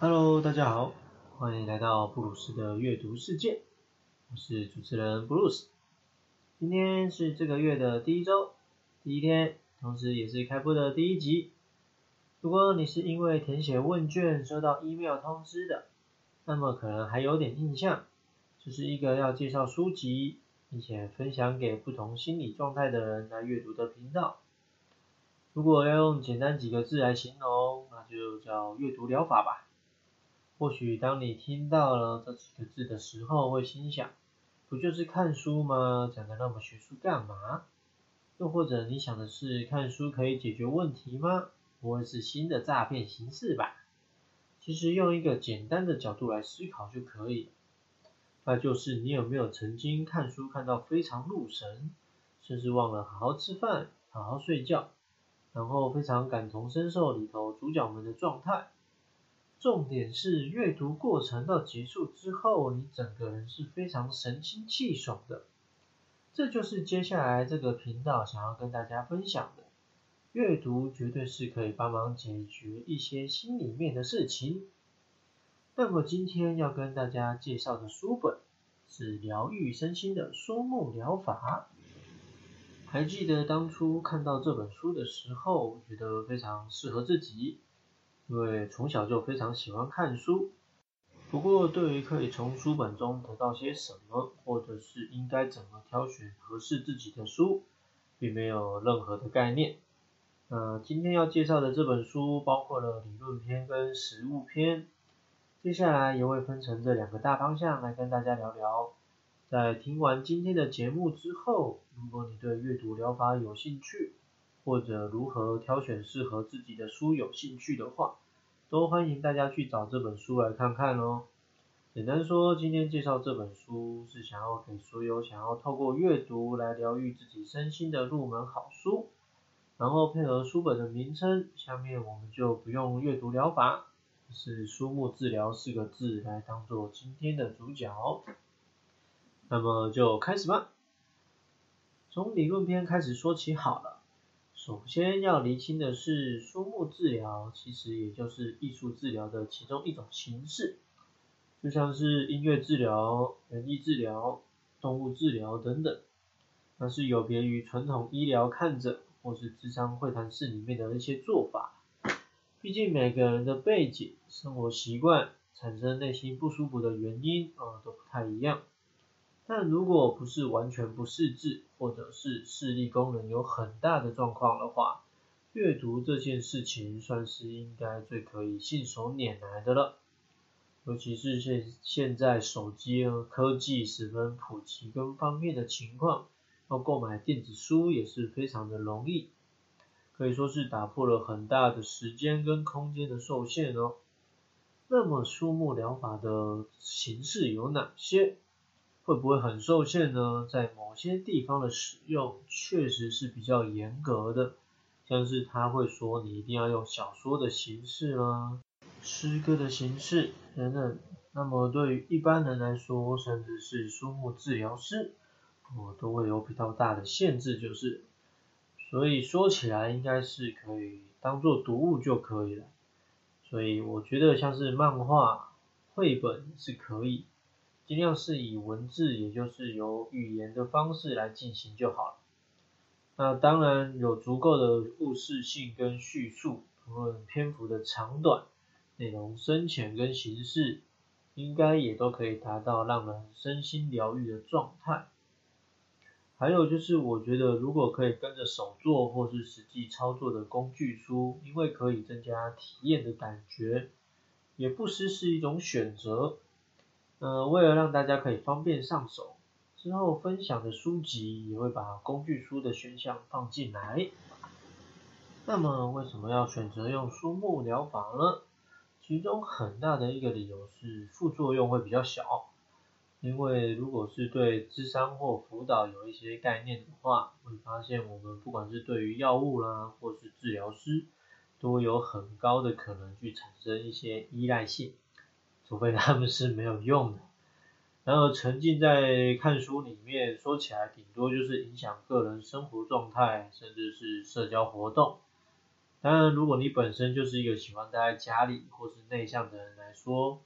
Hello，大家好，欢迎来到布鲁斯的阅读世界，我是主持人布鲁斯。今天是这个月的第一周，第一天，同时也是开播的第一集。如果你是因为填写问卷收到 email 通知的，那么可能还有点印象，这是一个要介绍书籍，并且分享给不同心理状态的人来阅读的频道。如果要用简单几个字来形容，那就叫阅读疗法吧。或许当你听到了这几个字的时候，会心想，不就是看书吗？讲的那么学术干嘛？又或者你想的是，看书可以解决问题吗？不会是新的诈骗形式吧？其实用一个简单的角度来思考就可以，那就是你有没有曾经看书看到非常入神，甚至忘了好好吃饭、好好睡觉，然后非常感同身受里头主角们的状态。重点是阅读过程到结束之后，你整个人是非常神清气爽的。这就是接下来这个频道想要跟大家分享的。阅读绝对是可以帮忙解决一些心里面的事情。那么今天要跟大家介绍的书本是疗愈身心的书目疗法。还记得当初看到这本书的时候，觉得非常适合自己。因为从小就非常喜欢看书，不过对于可以从书本中得到些什么，或者是应该怎么挑选合适自己的书，并没有任何的概念。那今天要介绍的这本书包括了理论篇跟实物篇，接下来也会分成这两个大方向来跟大家聊聊。在听完今天的节目之后，如果你对阅读疗法有兴趣，或者如何挑选适合自己的书有兴趣的话，都欢迎大家去找这本书来看看哦。简单说，今天介绍这本书是想要给所有想要透过阅读来疗愈自己身心的入门好书。然后配合书本的名称，下面我们就不用阅读疗法，是书目治疗四个字来当做今天的主角。那么就开始吧，从理论篇开始说起好了。首先要厘清的是，书目治疗其实也就是艺术治疗的其中一种形式，就像是音乐治疗、园艺治疗、动物治疗等等，那是有别于传统医疗看诊或是智商会谈室里面的一些做法。毕竟每个人的背景、生活习惯、产生内心不舒服的原因啊都不太一样。但如果不是完全不识字，或者是视力功能有很大的状况的话，阅读这件事情算是应该最可以信手拈来的了。尤其是现现在手机科技十分普及跟方便的情况，要购买电子书也是非常的容易，可以说是打破了很大的时间跟空间的受限哦。那么书目疗法的形式有哪些？会不会很受限呢？在某些地方的使用确实是比较严格的，像是他会说你一定要用小说的形式啦、诗歌的形式等等。那么对于一般人来说，甚至是书目治疗师，我都会有比较大的限制，就是，所以说起来应该是可以当做读物就可以了。所以我觉得像是漫画、绘本是可以。尽量是以文字，也就是由语言的方式来进行就好了。那当然有足够的故事性跟叙述，无论篇幅的长短、内容深浅跟形式，应该也都可以达到让人身心疗愈的状态。还有就是，我觉得如果可以跟着手做或是实际操作的工具书，因为可以增加体验的感觉，也不失是一种选择。呃，为了让大家可以方便上手，之后分享的书籍也会把工具书的选项放进来。那么为什么要选择用书目疗法呢？其中很大的一个理由是副作用会比较小，因为如果是对智商或辅导有一些概念的话，会发现我们不管是对于药物啦，或是治疗师，都有很高的可能去产生一些依赖性。除非他们是没有用的，然后沉浸在看书里面，说起来顶多就是影响个人生活状态，甚至是社交活动。当然，如果你本身就是一个喜欢待在家里或是内向的人来说，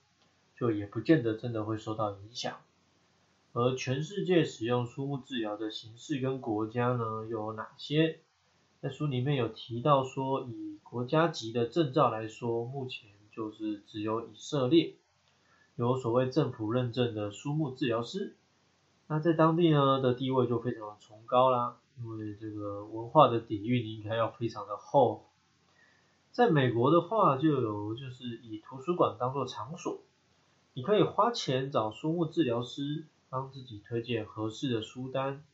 就也不见得真的会受到影响。而全世界使用书目治疗的形式跟国家呢，又有哪些？在书里面有提到说，以国家级的证照来说，目前就是只有以色列有所谓政府认证的书目治疗师。那在当地呢的地位就非常的崇高啦，因为这个文化的底蕴应该要非常的厚。在美国的话，就有就是以图书馆当做场所，你可以花钱找书目治疗师帮自己推荐合适的书单。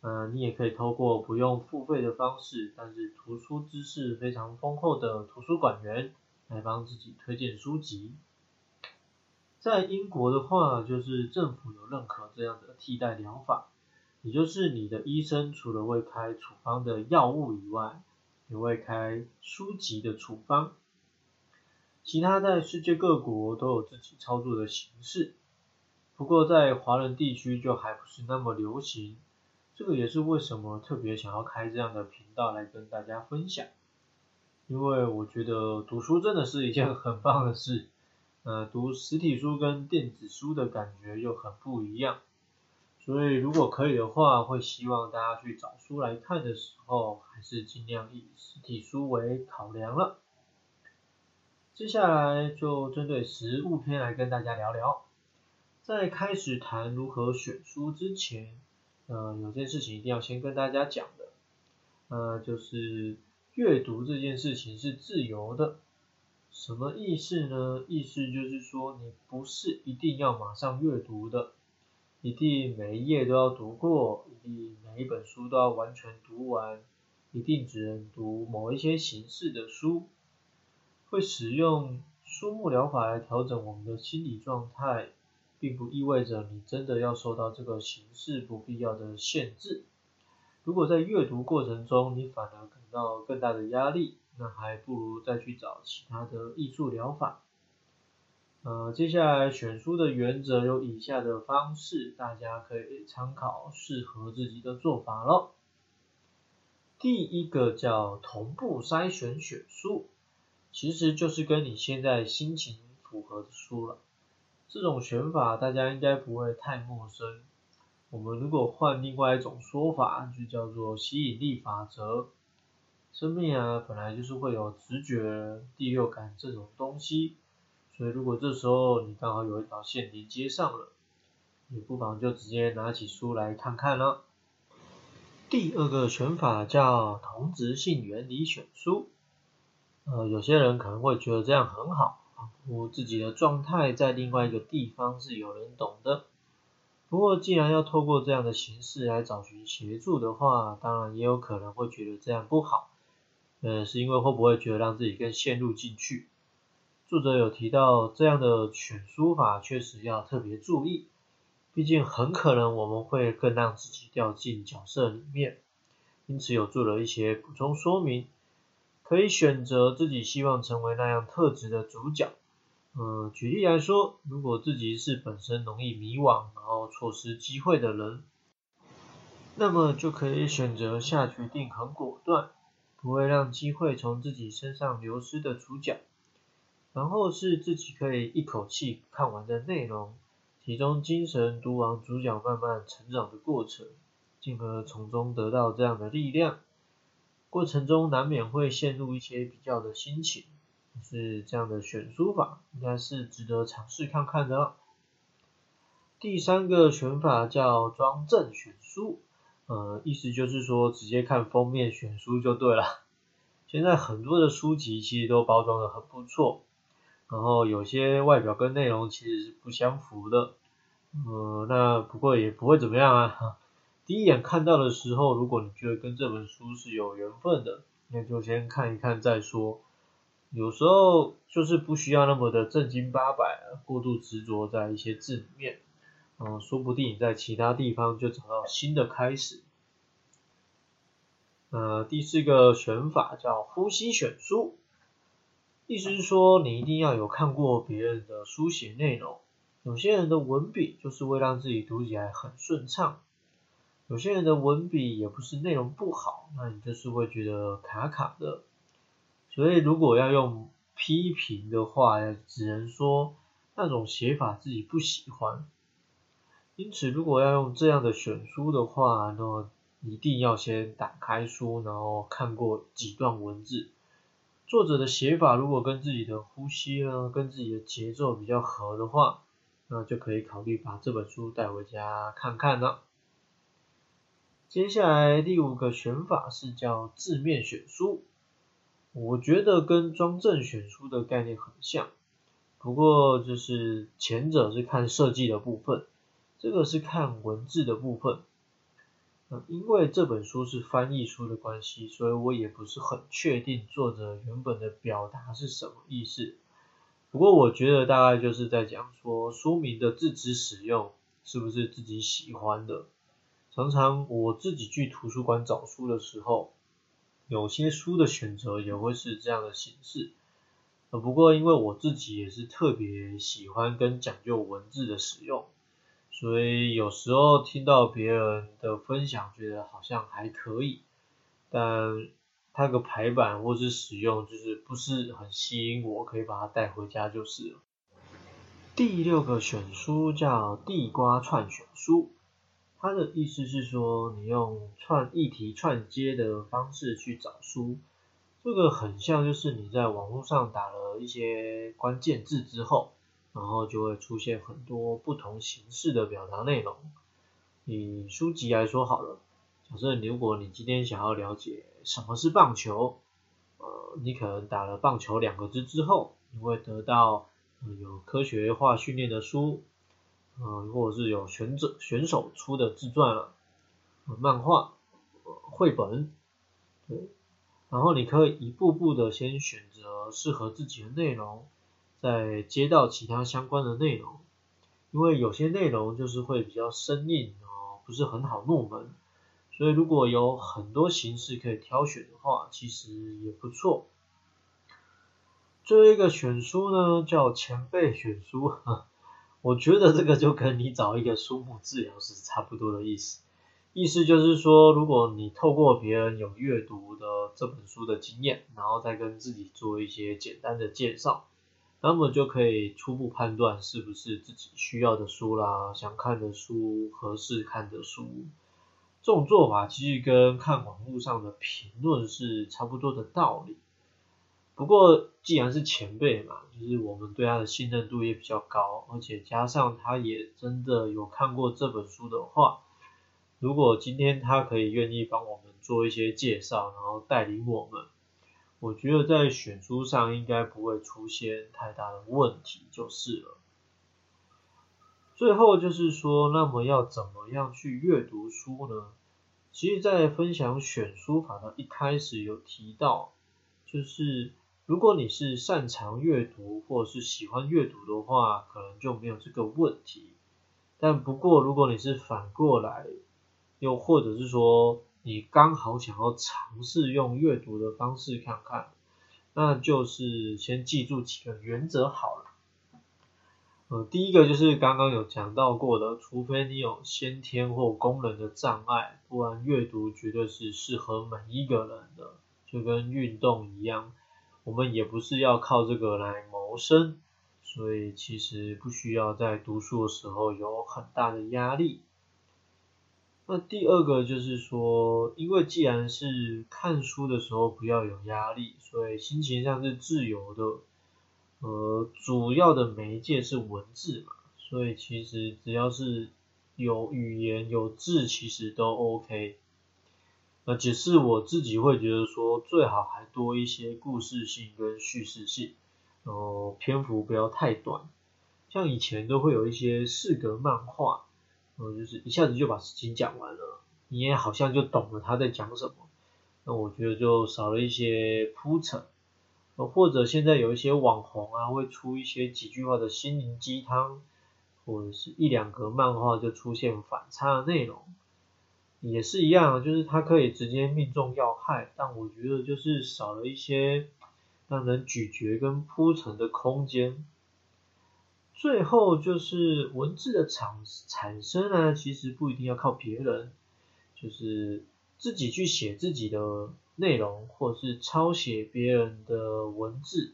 嗯，你也可以透过不用付费的方式，但是图书知识非常丰厚的图书馆员来帮自己推荐书籍。在英国的话，就是政府有认可这样的替代疗法，也就是你的医生除了会开处方的药物以外，也会开书籍的处方。其他在世界各国都有自己操作的形式，不过在华人地区就还不是那么流行。这个也是为什么特别想要开这样的频道来跟大家分享，因为我觉得读书真的是一件很棒的事。呃，读实体书跟电子书的感觉又很不一样，所以如果可以的话，会希望大家去找书来看的时候，还是尽量以实体书为考量了。接下来就针对实物篇来跟大家聊聊。在开始谈如何选书之前，呃，有件事情一定要先跟大家讲的，呃，就是阅读这件事情是自由的。什么意思呢？意思就是说，你不是一定要马上阅读的，一定每一页都要读过，一定每一本书都要完全读完，一定只能读某一些形式的书。会使用书目疗法来调整我们的心理状态，并不意味着你真的要受到这个形式不必要的限制。如果在阅读过程中，你反而感到更大的压力，那还不如再去找其他的艺术疗法。呃，接下来选书的原则有以下的方式，大家可以参考适合自己的做法咯。第一个叫同步筛选选书，其实就是跟你现在心情符合的书了。这种选法大家应该不会太陌生。我们如果换另外一种说法，就叫做吸引力法则。生命啊，本来就是会有直觉、第六感这种东西，所以如果这时候你刚好有一条线连接上了，你不妨就直接拿起书来看看了。第二个选法叫同质性原理选书，呃，有些人可能会觉得这样很好，我自己的状态在另外一个地方是有人懂的。不过既然要透过这样的形式来找寻协助的话，当然也有可能会觉得这样不好。呃，是因为会不会觉得让自己更陷入进去？作者有提到这样的选书法确实要特别注意，毕竟很可能我们会更让自己掉进角色里面，因此有做了一些补充说明，可以选择自己希望成为那样特质的主角。嗯，举例来说，如果自己是本身容易迷惘，然后错失机会的人，那么就可以选择下决定很果断。不会让机会从自己身上流失的主角，然后是自己可以一口气看完的内容，集中精神读完主角慢慢成长的过程，进而从中得到这样的力量。过程中难免会陷入一些比较的心情，是这样的选书法应该是值得尝试看看的。第三个选法叫装正选书。呃，意思就是说，直接看封面选书就对了。现在很多的书籍其实都包装的很不错，然后有些外表跟内容其实是不相符的。呃，那不过也不会怎么样啊。第一眼看到的时候，如果你觉得跟这本书是有缘分的，那就先看一看再说。有时候就是不需要那么的正经八百，过度执着在一些字里面。嗯，说不定你在其他地方就找到新的开始。呃，第四个选法叫呼吸选书，意思是说你一定要有看过别人的书写内容。有些人的文笔就是会让自己读起来很顺畅，有些人的文笔也不是内容不好，那你就是会觉得卡卡的。所以如果要用批评的话，只能说那种写法自己不喜欢。因此，如果要用这样的选书的话，那一定要先打开书，然后看过几段文字。作者的写法如果跟自己的呼吸呢，跟自己的节奏比较合的话，那就可以考虑把这本书带回家看看了。接下来第五个选法是叫字面选书，我觉得跟装帧选书的概念很像，不过就是前者是看设计的部分，这个是看文字的部分。因为这本书是翻译书的关系，所以我也不是很确定作者原本的表达是什么意思。不过我觉得大概就是在讲说书名的字词使用是不是自己喜欢的。常常我自己去图书馆找书的时候，有些书的选择也会是这样的形式。呃，不过因为我自己也是特别喜欢跟讲究文字的使用。所以有时候听到别人的分享，觉得好像还可以，但它个排版或是使用就是不是很吸引我，可以把它带回家就是了。第六个选书叫地瓜串选书，它的意思是说你用串议题串接的方式去找书，这个很像就是你在网络上打了一些关键字之后。然后就会出现很多不同形式的表达内容。以书籍来说好了，假设如果你今天想要了解什么是棒球，呃，你可能打了棒球两个字之后，你会得到有科学化训练的书，呃，或者是有选者选手出的自传了，漫画、绘本，对，然后你可以一步步的先选择适合自己的内容。再接到其他相关的内容，因为有些内容就是会比较生硬哦，不是很好入门，所以如果有很多形式可以挑选的话，其实也不错。最后一个选书呢，叫前辈选书，我觉得这个就跟你找一个书目治疗师差不多的意思，意思就是说，如果你透过别人有阅读的这本书的经验，然后再跟自己做一些简单的介绍。那么就可以初步判断是不是自己需要的书啦，想看的书，合适看的书。这种做法其实跟看网络上的评论是差不多的道理。不过既然是前辈嘛，就是我们对他的信任度也比较高，而且加上他也真的有看过这本书的话，如果今天他可以愿意帮我们做一些介绍，然后带领我们。我觉得在选书上应该不会出现太大的问题，就是了。最后就是说，那么要怎么样去阅读书呢？其实，在分享选书法的一开始有提到，就是如果你是擅长阅读或者是喜欢阅读的话，可能就没有这个问题。但不过，如果你是反过来，又或者是说，你刚好想要尝试用阅读的方式看看，那就是先记住几个原则好了。呃，第一个就是刚刚有讲到过的，除非你有先天或功能的障碍，不然阅读绝对是适合每一个人的，就跟运动一样，我们也不是要靠这个来谋生，所以其实不需要在读书的时候有很大的压力。那第二个就是说，因为既然是看书的时候不要有压力，所以心情上是自由的。呃，主要的媒介是文字嘛，所以其实只要是有语言有字，其实都 OK。那只是我自己会觉得说，最好还多一些故事性跟叙事性，然后篇幅不要太短。像以前都会有一些四格漫画。嗯，就是一下子就把事情讲完了，你也好像就懂了他在讲什么。那我觉得就少了一些铺陈，或者现在有一些网红啊，会出一些几句话的心灵鸡汤，或者是一两格漫画就出现反差的内容，也是一样，就是它可以直接命中要害，但我觉得就是少了一些让人咀嚼跟铺陈的空间。最后就是文字的产产生呢，其实不一定要靠别人，就是自己去写自己的内容，或是抄写别人的文字，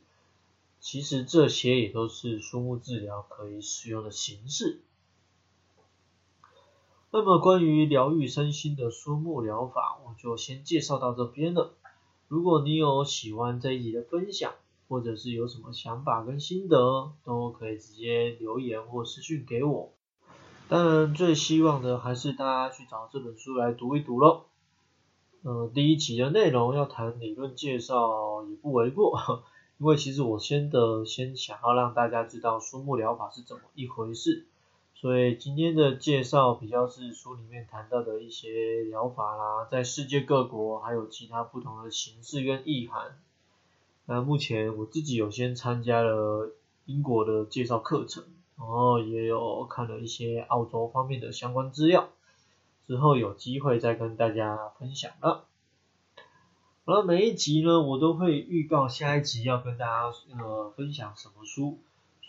其实这些也都是书目治疗可以使用的形式。那么关于疗愈身心的书目疗法，我就先介绍到这边了。如果你有喜欢这一集的分享，或者是有什么想法跟心得，都可以直接留言或私讯给我。当然，最希望的还是大家去找这本书来读一读喽。呃，第一集的内容要谈理论介绍也不为过，因为其实我先的先想要让大家知道书目疗法是怎么一回事，所以今天的介绍比较是书里面谈到的一些疗法啦，在世界各国还有其他不同的形式跟意涵。那目前我自己有先参加了英国的介绍课程。然后也有看了一些澳洲方面的相关资料，之后有机会再跟大家分享了。好了，每一集呢，我都会预告下一集要跟大家呃分享什么书，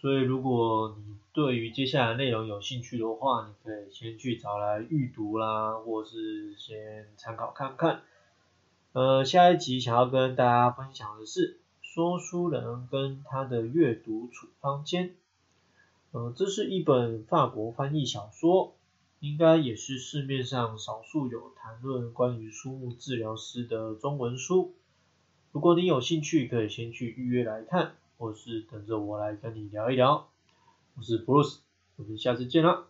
所以如果你对于接下来内容有兴趣的话，你可以先去找来预读啦，或是先参考看看。呃，下一集想要跟大家分享的是说书人跟他的阅读处方间。呃，这是一本法国翻译小说，应该也是市面上少数有谈论关于书目治疗师的中文书。如果你有兴趣，可以先去预约来看，或是等着我来跟你聊一聊。我是 Bruce，我们下次见啦。